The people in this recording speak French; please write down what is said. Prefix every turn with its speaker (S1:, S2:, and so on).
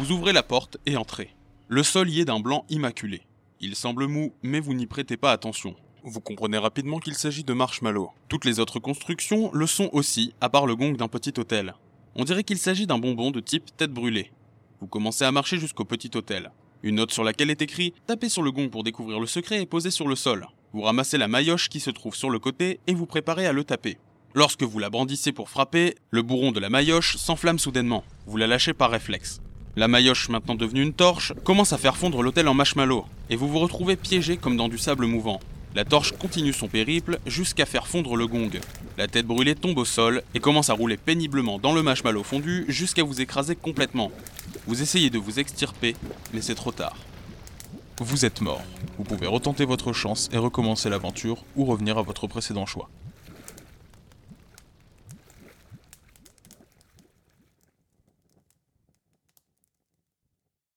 S1: Vous ouvrez la porte et entrez. Le sol y est d'un blanc immaculé. Il semble mou, mais vous n'y prêtez pas attention. Vous comprenez rapidement qu'il s'agit de marshmallow. Toutes les autres constructions le sont aussi, à part le gong d'un petit hôtel. On dirait qu'il s'agit d'un bonbon de type tête brûlée. Vous commencez à marcher jusqu'au petit hôtel. Une note sur laquelle est écrit Tapez sur le gong pour découvrir le secret est posée sur le sol. Vous ramassez la maillotche qui se trouve sur le côté et vous préparez à le taper. Lorsque vous la brandissez pour frapper, le bourron de la maillotche s'enflamme soudainement. Vous la lâchez par réflexe. La maillotche, maintenant devenue une torche, commence à faire fondre l'hôtel en marshmallow, et vous vous retrouvez piégé comme dans du sable mouvant. La torche continue son périple jusqu'à faire fondre le gong. La tête brûlée tombe au sol et commence à rouler péniblement dans le marshmallow fondu jusqu'à vous écraser complètement. Vous essayez de vous extirper, mais c'est trop tard.
S2: Vous êtes mort. Vous pouvez retenter votre chance et recommencer l'aventure ou revenir à votre précédent choix.